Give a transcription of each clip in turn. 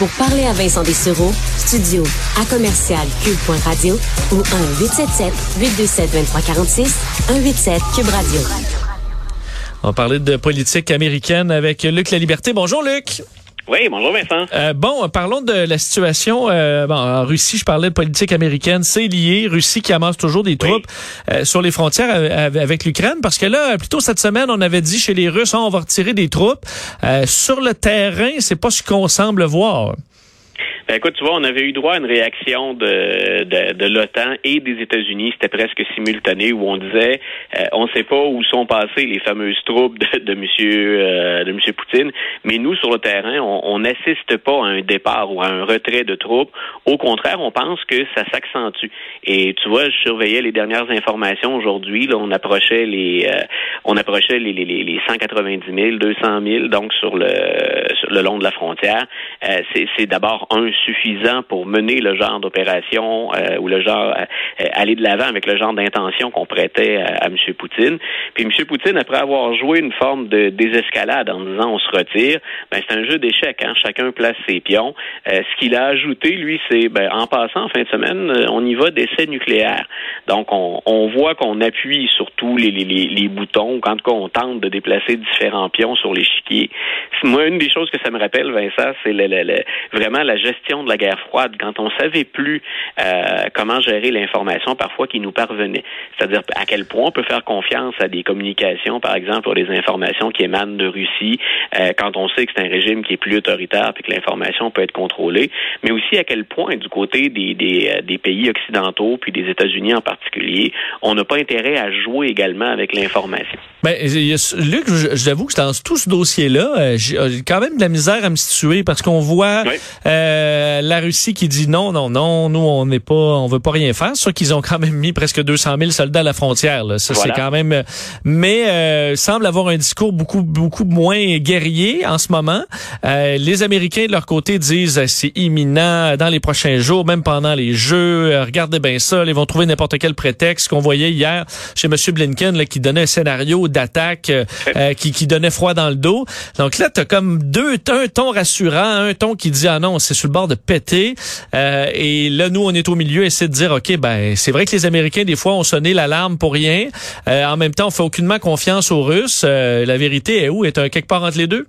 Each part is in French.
Pour parler à Vincent Dessureau, studio à commercial cube.radio ou 1-877-827-2346, 187 Cube Radio. On parler de politique américaine avec Luc La Liberté. Bonjour Luc. Oui, bonjour Vincent. Euh, bon, parlons de la situation euh, bon, en Russie. Je parlais de politique américaine. C'est lié. Russie qui amasse toujours des troupes euh, sur les frontières avec l'Ukraine. Parce que là, plutôt cette semaine, on avait dit chez les Russes, on va retirer des troupes. sur le terrain, c'est pas ce qu'on semble voir. Ben, écoute, tu vois, on avait eu droit à une réaction de, l'OTAN et des États-Unis. C'était presque simultané où on disait, euh, on ne sait pas où sont passées les fameuses troupes de, de Monsieur euh, de Monsieur Poutine, mais nous sur le terrain, on n'assiste pas à un départ ou à un retrait de troupes. Au contraire, on pense que ça s'accentue. Et tu vois, je surveillais les dernières informations aujourd'hui. Là, on approchait les euh, on approchait les, les, les 190 000, 200 000 donc sur le sur le long de la frontière. c'est d'abord un suffisant pour mener le genre d'opération euh, ou le genre euh, aller de l'avant avec le genre d'intention qu'on prêtait à, M. Poutine. Puis M. Poutine, après avoir joué une forme de désescalade en disant on se retire, ben c'est un jeu d'échecs. Hein? Chacun place ses pions. Euh, ce qu'il a ajouté, lui, c'est ben, en passant en fin de semaine, on y va d'essais nucléaires. Donc on, on voit qu'on appuie sur tous les, les, les, boutons, quand on tente de déplacer différents pions sur l'échiquier. Moi, une des choses que ça me rappelle, Vincent, c'est le, le, vraiment la gestion de la guerre froide, quand on savait plus euh, comment gérer l'information parfois qui nous parvenait. C'est-à-dire à quel point on peut faire confiance à des communications, par exemple, pour des informations qui émanent de Russie, euh, quand on sait que c'est un régime qui est plus autoritaire et que l'information peut être contrôlée, mais aussi à quel point, du côté des, des, euh, des pays occidentaux, puis des États-Unis en particulier, on n'a pas intérêt à jouer également avec l'information. Ben, Luc, j'avoue que dans tout ce dossier-là, j'ai quand même de la misère à me situer parce qu'on voit euh, la Russie qui dit non, non, non, nous on n'est pas, on veut pas rien faire. C'est qu'ils ont quand même mis presque 200 000 soldats à la frontière. Là. Ça c'est quand même, mais euh, semble avoir un discours beaucoup beaucoup moins guerrier en ce moment. Euh, les Américains de leur côté disent euh, c'est imminent dans les prochains jours, même pendant les Jeux. Euh, regardez bien ça, ils vont trouver n'importe quel prétexte qu'on voyait hier chez Monsieur Blinken là, qui donnait un scénario d'attaque qui, qui donnait froid dans le dos. Donc là, t'as comme deux un ton rassurant, un ton qui dit ah non c'est sur le bord de péter. Euh, et là, nous, on est au milieu, essayer de dire, OK, ben, c'est vrai que les Américains, des fois, ont sonné l'alarme pour rien. Euh, en même temps, on fait aucunement confiance aux Russes. Euh, la vérité est où? Est un quelque part entre les deux?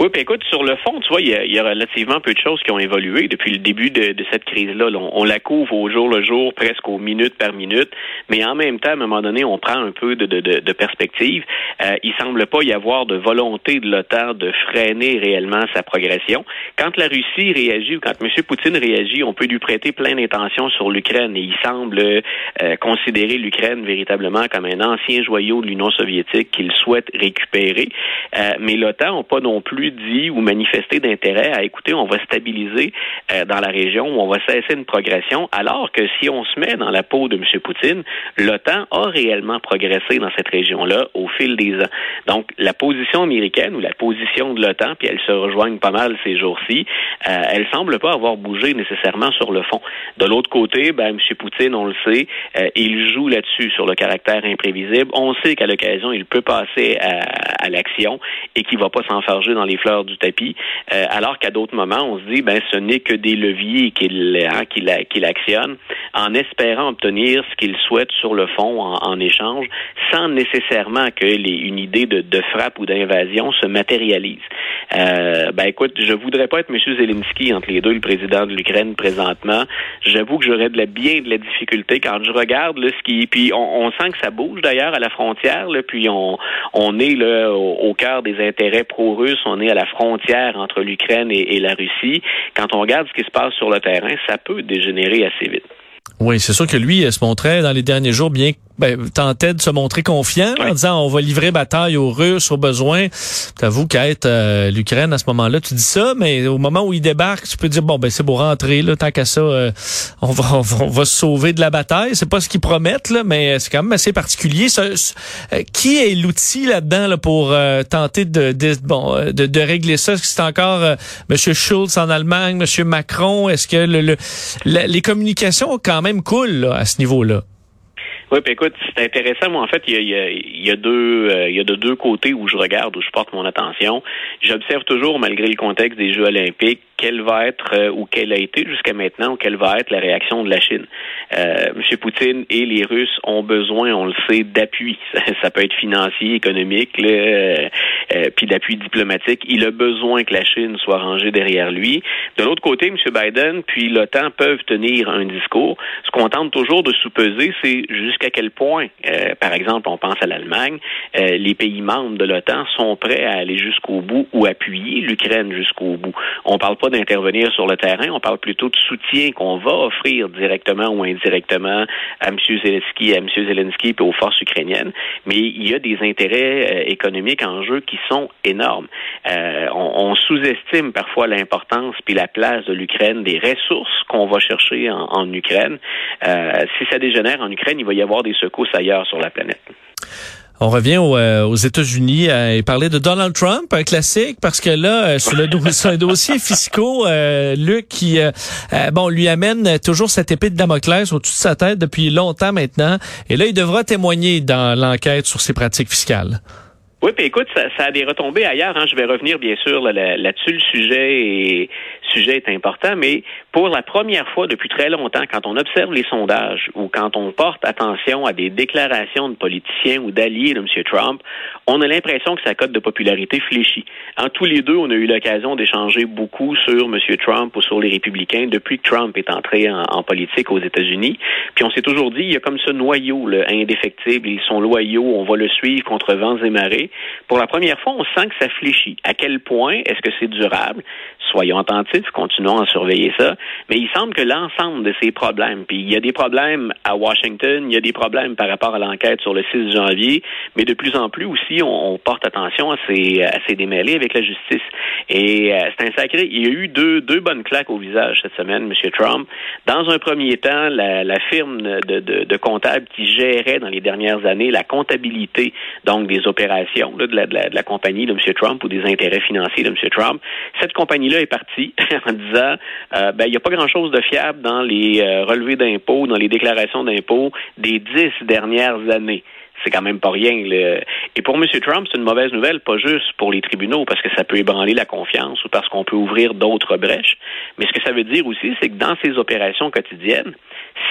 Oui, puis écoute, sur le fond, tu vois, il y, a, relativement peu de choses qui ont évolué depuis le début de, cette crise-là. On, la couvre au jour le jour, presque aux minutes par minute, mais en même temps, à un moment donné, on prend un peu de, de, perspective. Euh, il semble pas y avoir de volonté de l'OTAN de freiner réellement sa progression. Quand la Russie réagit ou quand M. Poutine réagit, on peut lui prêter plein d'intentions sur l'Ukraine et il semble euh, considérer l'Ukraine véritablement comme un ancien joyau de l'Union soviétique qu'il souhaite récupérer. Euh, mais l'OTAN n'a pas non plus dit ou manifesté d'intérêt à écouter, on va stabiliser euh, dans la région ou on va cesser une progression, alors que si on se met dans la peau de M. Poutine, l'OTAN a réellement progressé dans cette région-là au fil des ans. Donc, la position américaine ou la position de l'OTAN, puis elles se rejoignent pas mal ces jours-ci, euh, elle semble pas avoir bougé nécessairement sur le fond. De l'autre côté, ben, M. Poutine, on le sait, euh, il joue là-dessus sur le caractère imprévisible. On sait qu'à l'occasion, il peut passer à, l'action et qu'il va pas s'enfarger dans les fleurs du tapis, euh, alors qu'à d'autres moments, on se dit, ben, ce n'est que des leviers qu'il hein, qu'il actionne en espérant obtenir ce qu'il souhaite sur le fond en, échange, sans nécessairement que les, une idée de, frappe ou d'invasion se matérialise. Euh, ben écoute, je voudrais pas être M. Zelensky entre les deux, le président de l'Ukraine présentement. J'avoue que j'aurais de la bien de la difficulté quand je regarde ce qui, puis on, sent que ça bouge d'ailleurs à la frontière, puis on, on est là au, au cœur des intérêts pro-russes, on à la frontière entre l'Ukraine et, la Russie. Quand on regarde ce qui se passe sur le terrain, ça peut dégénérer assez vite. Oui, c'est sûr que lui se montrait dans les derniers jours bien ben, tentait de se montrer confiant en disant on va livrer bataille aux Russes au besoin. T'avoues qu'être euh, l'Ukraine à ce moment-là, tu dis ça, mais au moment où il débarque, tu peux dire bon ben c'est pour rentrer là, tant qu'à ça, euh, on, va, on, va, se sauver de la bataille. C'est pas ce qu'ils promettent là, mais c'est quand même assez particulier. Euh, qui est l'outil là-dedans là, pour tenter de, de bon de, de, régler ça? Est-ce que c'est encore Monsieur Schulz en Allemagne, Monsieur Macron? Est-ce que le, les communications quand même coulent à ce niveau-là? Oui, puis écoute, c'est intéressant. Moi, en fait, il y a, il y a deux, euh, il y a de deux côtés où je regarde, où je porte mon attention. J'observe toujours, malgré le contexte des Jeux olympiques, quelle va être ou quelle a été jusqu'à maintenant ou quelle va être la réaction de la Chine. Euh, M. Poutine et les Russes ont besoin, on le sait, d'appui. Ça, peut être financier, économique, euh, euh, puis d'appui diplomatique. Il a besoin que la Chine soit rangée derrière lui. De l'autre côté, M. Biden puis l'OTAN peuvent tenir un discours. Ce qu'on tente toujours de sous-peser, c'est jusqu'à quel point, euh, par exemple, on pense à l'Allemagne, les pays membres de l'OTAN sont prêts à aller jusqu'au bout ou appuyer l'Ukraine jusqu'au bout. On parle pas d'intervenir sur le terrain, on parle plutôt de soutien qu'on va offrir directement ou indirectement à M. Zelensky, à M. Zelensky et aux forces ukrainiennes. Mais il y a des intérêts euh, économiques en jeu qui sont énormes. Euh, on, sous-estime parfois l'importance puis la place de l'Ukraine, des ressources qu'on va chercher en, Ukraine. Euh, si ça dégénère en Ukraine, il va y avoir des secousses ailleurs sur la planète. On revient euh, aux États-Unis et parler de Donald Trump, un classique, parce que là, euh, sur le dossier fiscaux, euh, Luc, qui bon lui amène toujours cette épée de Damoclès au-dessus de sa tête depuis longtemps maintenant. Et là, il devra témoigner dans l'enquête sur ses pratiques fiscales. Oui, puis écoute, ça, a des retombées ailleurs. Hein. Je vais revenir bien sûr là-dessus. le sujet est, sujet est important, mais pour la première fois depuis très longtemps, quand on observe les sondages ou quand on porte attention à des déclarations de politiciens ou d'alliés de M. Trump, on a l'impression que sa cote de popularité fléchit. En tous les deux, on a eu l'occasion d'échanger beaucoup sur M. Trump ou sur les républicains depuis que Trump est entré en, politique aux États-Unis. Puis on s'est toujours dit, il y a comme ce noyau là, indéfectible, ils sont loyaux, on va le suivre contre vents et marées. Pour la première fois, on sent que ça fléchit. À quel point est-ce que c'est durable? Soyons attentifs, continuons à surveiller ça. Mais il semble que l'ensemble de ces problèmes, puis il y a des problèmes à Washington, il y a des problèmes par rapport à l'enquête sur le 6 janvier, mais de plus en plus aussi, on, porte attention à ces, à ces démêlés avec la justice. Et euh, c'est un sacré. Il y a eu deux, deux bonnes claques au visage cette semaine, M. Trump. Dans un premier temps, la, firme de, de, de comptables qui gérait dans les dernières années la comptabilité donc des opérations de, la, compagnie de M. Trump ou des intérêts financiers de M. Trump, cette compagnie-là est partie en disant euh, ben il n'y a pas grand-chose de fiable dans les euh, relevés d'impôts, dans les déclarations d'impôts des dix dernières années c'est quand même pas rien. Et pour M. Trump, c'est une mauvaise nouvelle, pas juste pour les tribunaux, parce que ça peut ébranler la confiance ou parce qu'on peut ouvrir d'autres brèches. Mais ce que ça veut dire aussi, c'est que dans ces opérations quotidiennes,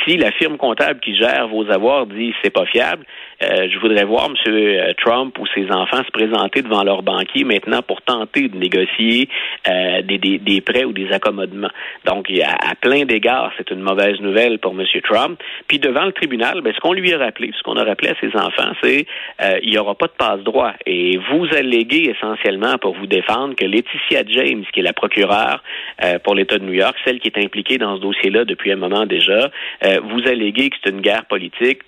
si la firme comptable qui gère vos avoirs dit c'est pas fiable, euh, je voudrais voir M. Trump ou ses enfants se présenter devant leur banquier maintenant pour tenter de négocier euh, des, des, des, prêts ou des accommodements. Donc, à, à plein d'égards, c'est une mauvaise nouvelle pour M. Trump. Puis devant le tribunal, ben, ce qu'on lui a rappelé, ce qu'on a rappelé à ses enfants, c'est euh, il n'y aura pas de passe-droit. Et vous alléguez essentiellement pour vous défendre que Laetitia James, qui est la procureure euh, pour l'État de New York, celle qui est impliquée dans ce dossier-là depuis un moment déjà, euh, vous alléguez que c'est une guerre politique.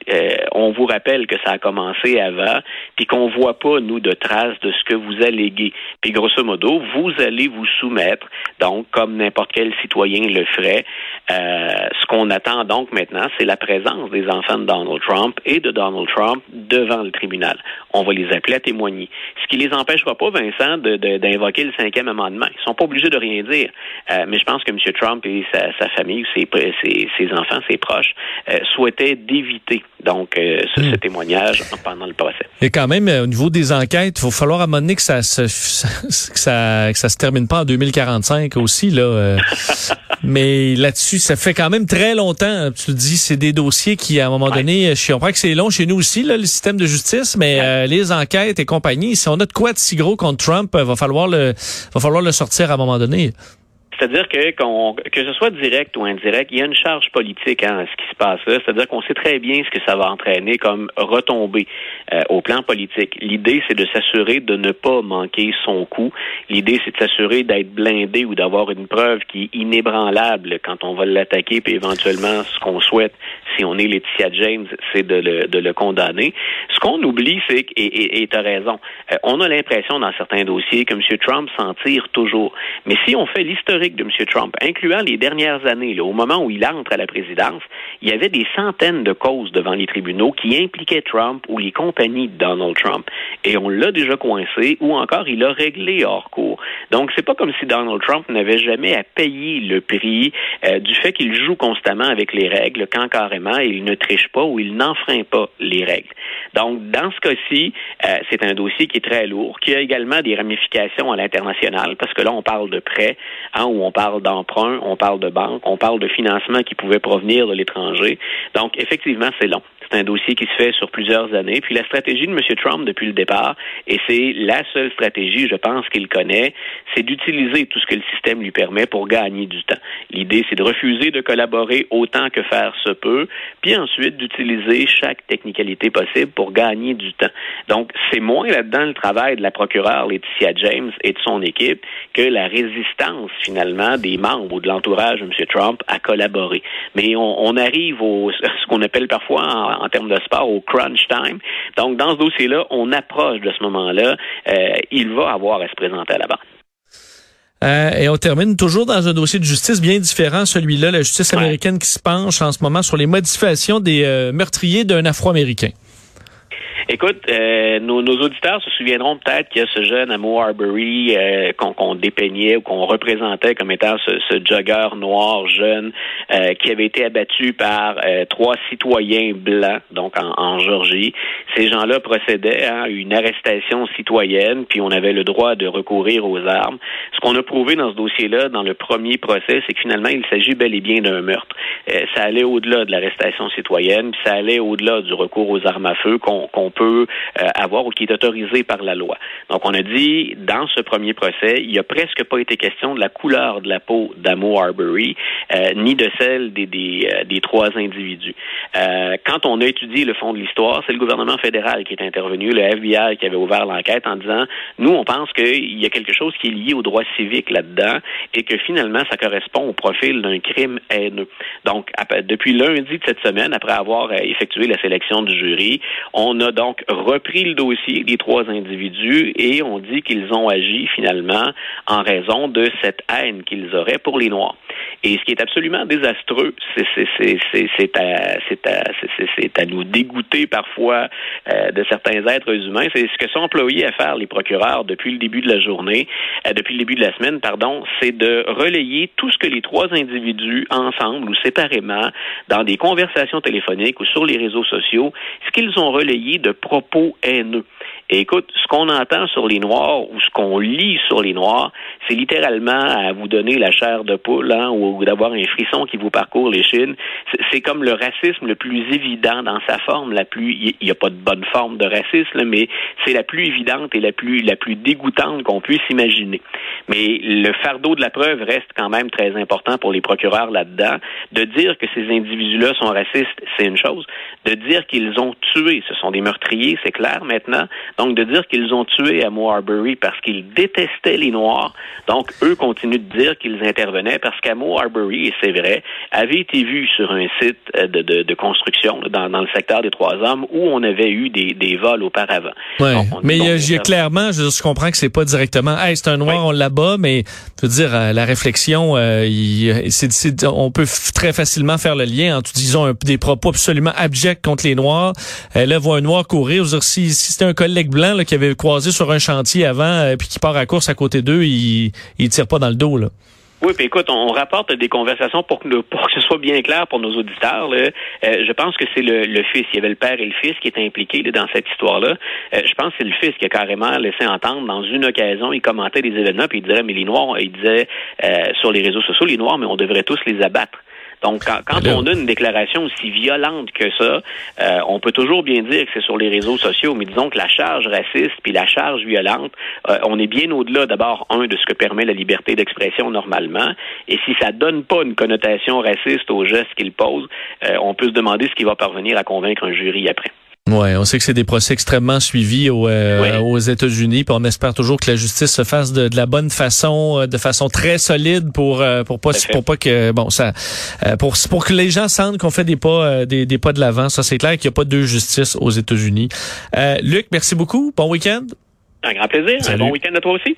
on vous rappelle que ça a commencé avant, puis qu'on voit pas, nous, de traces de ce que vous alléguez. Puis grosso modo, vous allez vous soumettre, donc, comme n'importe quel citoyen le ferait. ce qu'on attend donc maintenant, c'est la présence des enfants de Donald Trump et de Donald Trump devant le tribunal. On va les appeler à témoigner. Ce qui les empêchera pas, Vincent, d'invoquer le cinquième amendement. Ils sont pas obligés de rien dire. Euh, mais je pense que M. Trump et sa, famille, ses, ses, enfants, ses proches, euh, souhaitaient d'éviter donc euh, ce, hmm. témoignage pendant le procès. Et quand même, au niveau des enquêtes, il va falloir à un moment donné que ça se, que ça, que ça se termine pas en 2045 aussi là. mais là-dessus, ça fait quand même très longtemps. Tu le dis, c'est des dossiers qui, à un moment donné, je comprends que c'est long chez nous aussi là, le système de justice, mais euh, les enquêtes et compagnie, si on a de quoi de si gros contre Trump, euh, va falloir le va falloir le sortir à un moment donné. C'est-à-dire que que ce soit direct ou indirect, il y a une charge politique hein, à ce qui se passe là. C'est-à-dire qu'on sait très bien ce que ça va entraîner comme retombée euh, au plan politique. L'idée, c'est de s'assurer de ne pas manquer son coup. L'idée, c'est de s'assurer d'être blindé ou d'avoir une preuve qui est inébranlable quand on va l'attaquer, puis éventuellement, ce qu'on souhaite, si on est Laetitia James, c'est de le, de le condamner. Ce qu'on oublie, c'est que, et tu as raison, euh, on a l'impression dans certains dossiers que M. Trump s'en tire toujours. Mais si on fait l'historique de M. Trump, incluant les dernières années, au moment où il entre à la présidence, il y avait des centaines de causes devant les tribunaux qui impliquaient Trump ou les compagnies de Donald Trump. Et on l'a déjà coincé ou encore il a réglé hors cours. Donc, c'est pas comme si Donald Trump n'avait jamais à payer le prix euh, du fait qu'il joue constamment avec les règles quand carrément il ne triche pas ou il n'enfreint pas les règles. Donc, dans ce cas-ci, euh, c'est un dossier qui est très lourd, qui a également des ramifications à l'international parce que là, on parle de prêts hein, on parle d'emprunt, on parle de banque, on parle de financement qui pouvait provenir de l'étranger. Donc, effectivement, c'est long. C'est un dossier qui se fait sur plusieurs années. Puis la stratégie de M. Trump depuis le départ, et c'est la seule stratégie, je pense, qu'il connaît, c'est d'utiliser tout ce que le système lui permet pour gagner du temps. L'idée, c'est de refuser de collaborer autant que faire se peut, puis ensuite d'utiliser chaque technicalité possible pour gagner du temps. Donc, c'est moins là-dedans le travail de la procureure Laetitia James et de son équipe que la résistance, finalement, des membres ou de l'entourage de M. Trump à collaborer. Mais on, on arrive au ce qu'on appelle parfois en, en, termes de sport au crunch time. Donc, dans ce dossier-là, on approche de ce moment-là. Euh, il va avoir à se présenter à la banque. Euh, et on termine toujours dans un dossier de justice bien différent, celui-là, la justice américaine qui se penche en ce moment sur les modifications des euh, meurtriers d'un Afro-Américain. Écoute, euh, nos, nos, auditeurs se souviendront peut-être qu'il y a ce jeune Amo Arbery euh, qu'on dépeignait ou qu'on représentait comme étant ce, ce jogger noir jeune euh, qui avait été abattu par euh, trois citoyens blancs, donc en, en Georgie. Ces gens-là procédaient à une arrestation citoyenne, puis on avait le droit de recourir aux armes. Ce qu'on a prouvé dans ce dossier-là, dans le premier procès, c'est que finalement, il s'agit bel et bien d'un meurtre. Euh, ça allait au-delà de l'arrestation citoyenne, puis ça allait au-delà du recours aux armes à feu qu'on qu peut euh, avoir ou qui est autorisé par la loi. Donc, on a dit, dans ce premier procès, il n'y a presque pas été question de la couleur de la peau d'Amo Arbery, euh, ni de celle des, des, euh, trois individus. Quand on a étudié le fond de l'histoire, c'est le gouvernement fédéral qui est intervenu, le FBI qui avait ouvert l'enquête en disant, nous, on pense qu'il y a quelque chose qui est lié au droit civique là-dedans et que finalement, ça correspond au profil d'un crime haineux. Donc, depuis lundi de cette semaine, après avoir effectué la sélection du jury, on a donc repris le dossier des trois individus et on dit qu'ils ont agi finalement en raison de cette haine qu'ils auraient pour les Noirs. Et ce qui est absolument désastreux, c'est à, à, à, nous dégoûter parfois euh, de certains êtres humains. C'est ce que sont employés à faire les procureurs depuis le début de la journée, euh, depuis le début de la semaine, pardon, c'est de relayer tout ce que les trois individus ensemble ou séparément, dans des conversations téléphoniques ou sur les réseaux sociaux, ce qu'ils ont relayé de propos haineux. Et écoute, ce qu'on entend sur les Noirs ou ce qu'on lit sur les Noirs, c'est littéralement à vous donner la chair de poule hein, ou d'avoir un frisson qui vous parcourt les chines. C'est comme le racisme le plus évident dans sa forme, la plus. Il n'y a pas de bonne forme de racisme, mais c'est la plus évidente et la plus la plus dégoûtante qu'on puisse imaginer. Mais le fardeau de la preuve reste quand même très important pour les procureurs là-dedans. De dire que ces individus-là sont racistes, c'est une chose. De dire qu'ils ont tué, ce sont des meurtriers, c'est clair maintenant. Donc, de dire qu'ils ont tué à Arbery parce qu'ils détestaient les Noirs. Donc, eux continuent de dire qu'ils intervenaient parce qu'Amo Arbery, et c'est vrai, avait été vu sur un site euh, de, de, de construction dans, dans, le secteur des Trois Hommes où on avait eu des, des vols auparavant? Ouais, donc, mais il y a clairement, je, je, comprends que c'est pas directement, hey, c'est un Noir, oui. on l'abat, mais je veux dire, euh, la réflexion, euh, il, c est, c est, on peut très facilement faire le lien entre, disons, un, des propos absolument abjects contre les Noirs. Euh, là, voit un Noir courir, dire, si, si c'était un collègue blanc qui avait croisé sur un chantier avant euh, puis qui part à course à côté d'eux, il, il tire pas dans le dos. Là. Oui, puis écoute, on rapporte des conversations pour que, pour que ce soit bien clair pour nos auditeurs. Là. Euh, je pense que c'est le, le, fils. Il y avait le père et le fils qui étaient impliqués là, dans cette histoire-là. Euh, je pense que c'est le fils qui a carrément laissé entendre dans une occasion, il commentait des événements, puis il disait, mais les Noirs, il disait euh, sur les réseaux sociaux, les Noirs, mais on devrait tous les abattre. Donc, quand, quand on a une déclaration aussi violente que ça, euh, on peut toujours bien dire que c'est sur les réseaux sociaux, mais disons que la charge raciste puis la charge violente, euh, on est bien au-delà d'abord, un, de ce que permet la liberté d'expression normalement, et si ça donne pas une connotation raciste aux gestes qu'il pose, euh, on peut se demander ce qui va parvenir à convaincre un jury après. Ouais, on sait que c'est des procès extrêmement suivis euh, oui. aux États-Unis, puis on espère toujours que la justice se fasse de, de la bonne façon, euh, de façon très solide pour euh, pour pas pour pas que bon ça pour pour que les gens sentent qu'on fait des pas des, des pas de l'avant. Ça c'est clair qu'il n'y a pas deux justices aux États-Unis. Luc, merci beaucoup. Bon week-end. Un grand plaisir. Salut. Un bon week-end à toi aussi.